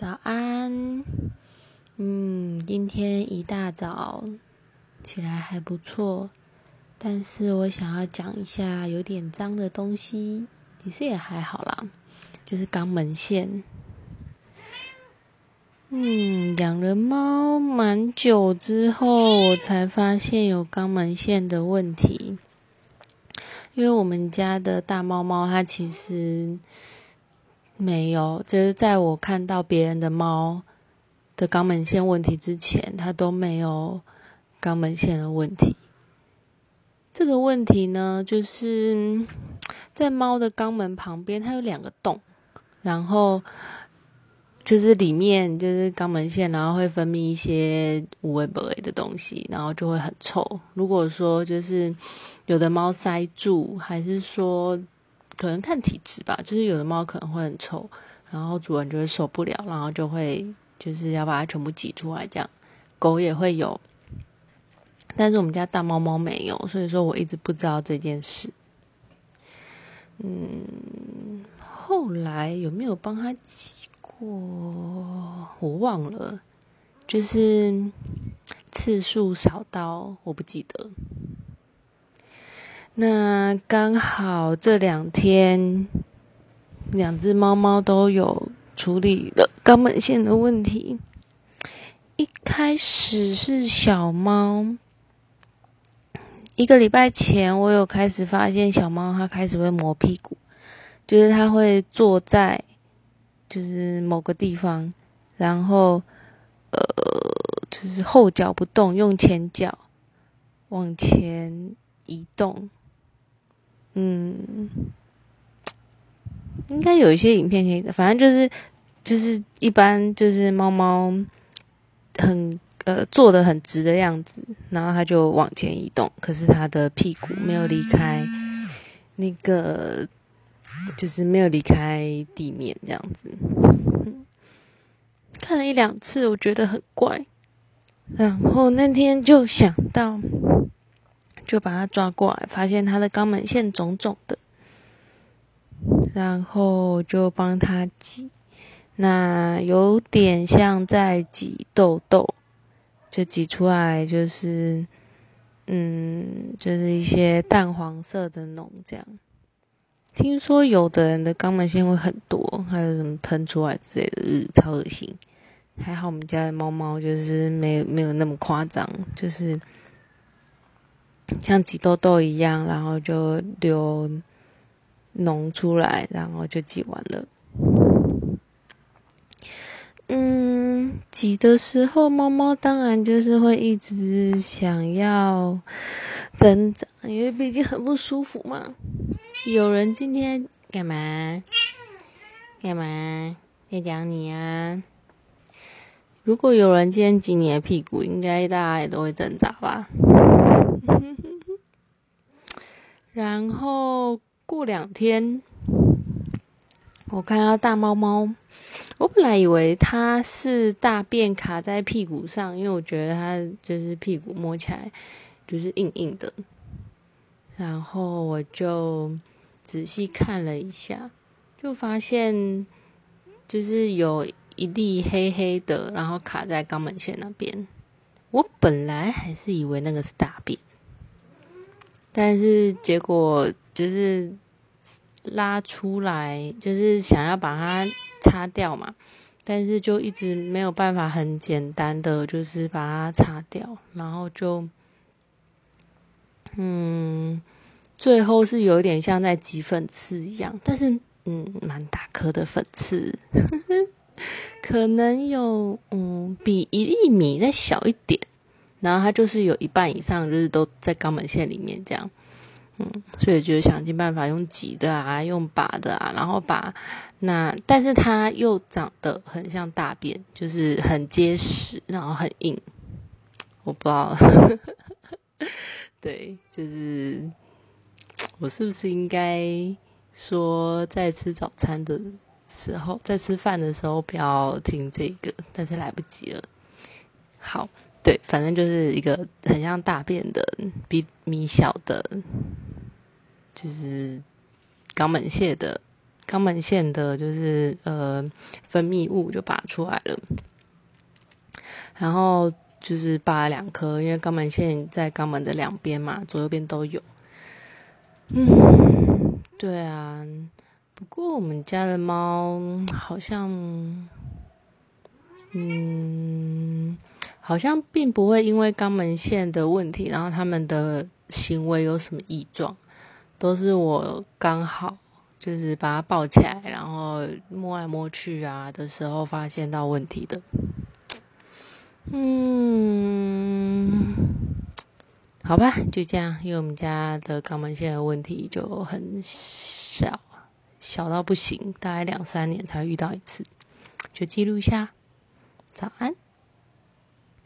早安，嗯，今天一大早起来还不错，但是我想要讲一下有点脏的东西，其实也还好啦，就是肛门腺。嗯，养了猫蛮久之后，我才发现有肛门腺的问题，因为我们家的大猫猫它其实。没有，就是在我看到别人的猫的肛门腺问题之前，它都没有肛门腺的问题。这个问题呢，就是 在猫的肛门旁边，它有两个洞，然后就是里面就是肛门腺，然后会分泌一些无味不味的东西，然后就会很臭。如果说就是有的猫塞住，还是说。可能看体质吧，就是有的猫可能会很臭，然后主人就会受不了，然后就会就是要把它全部挤出来。这样，狗也会有，但是我们家大猫猫没有，所以说我一直不知道这件事。嗯，后来有没有帮它挤过？我忘了，就是次数少到我不记得。那刚好这两天，两只猫猫都有处理了肛门腺的问题。一开始是小猫，一个礼拜前我有开始发现小猫它开始会磨屁股，就是它会坐在就是某个地方，然后呃就是后脚不动，用前脚往前移动。嗯，应该有一些影片可以的，反正就是就是一般就是猫猫很呃坐的很直的样子，然后它就往前移动，可是它的屁股没有离开那个，就是没有离开地面这样子。看了一两次，我觉得很怪，然后那天就想到。就把它抓过来，发现它的肛门腺肿肿的，然后就帮它挤，那有点像在挤痘痘，就挤出来就是，嗯，就是一些淡黄色的脓这样。听说有的人的肛门腺会很多，还有什么喷出来之类的，超恶心。还好我们家的猫猫就是没没有那么夸张，就是。像挤痘痘一样，然后就流脓出来，然后就挤完了。嗯，挤的时候，猫猫当然就是会一直想要挣扎，因为毕竟很不舒服嘛。有人今天干嘛？干嘛在讲你啊？如果有人今天挤你的屁股，应该大家也都会挣扎吧？然后过两天，我看到大猫猫，我本来以为它是大便卡在屁股上，因为我觉得它就是屁股摸起来就是硬硬的。然后我就仔细看了一下，就发现就是有一粒黑黑的，然后卡在肛门腺那边。我本来还是以为那个是大便。但是结果就是拉出来，就是想要把它擦掉嘛，但是就一直没有办法很简单的就是把它擦掉，然后就，嗯，最后是有点像在挤粉刺一样，但是嗯，蛮大颗的粉刺，可能有嗯比一粒米再小一点。然后它就是有一半以上就是都在肛门腺里面这样，嗯，所以就想尽办法用挤的啊，用拔的啊，然后把那，但是它又长得很像大便，就是很结实，然后很硬，我不知道，对，就是我是不是应该说在吃早餐的时候，在吃饭的时候不要听这个，但是来不及了，好。对，反正就是一个很像大便的、比米小的，就是肛门腺的肛门腺的，就是呃分泌物就拔出来了，然后就是拔了两颗，因为肛门腺在肛门的两边嘛，左右边都有。嗯，对啊，不过我们家的猫好像，嗯，好像并不会因为肛门腺的问题，然后他们的行为有什么异状，都是我刚好。就是把它抱起来，然后摸来摸去啊的时候，发现到问题的。嗯，好吧，就这样，因为我们家的肛门腺的问题就很小，小到不行，大概两三年才遇到一次，就记录一下。早安。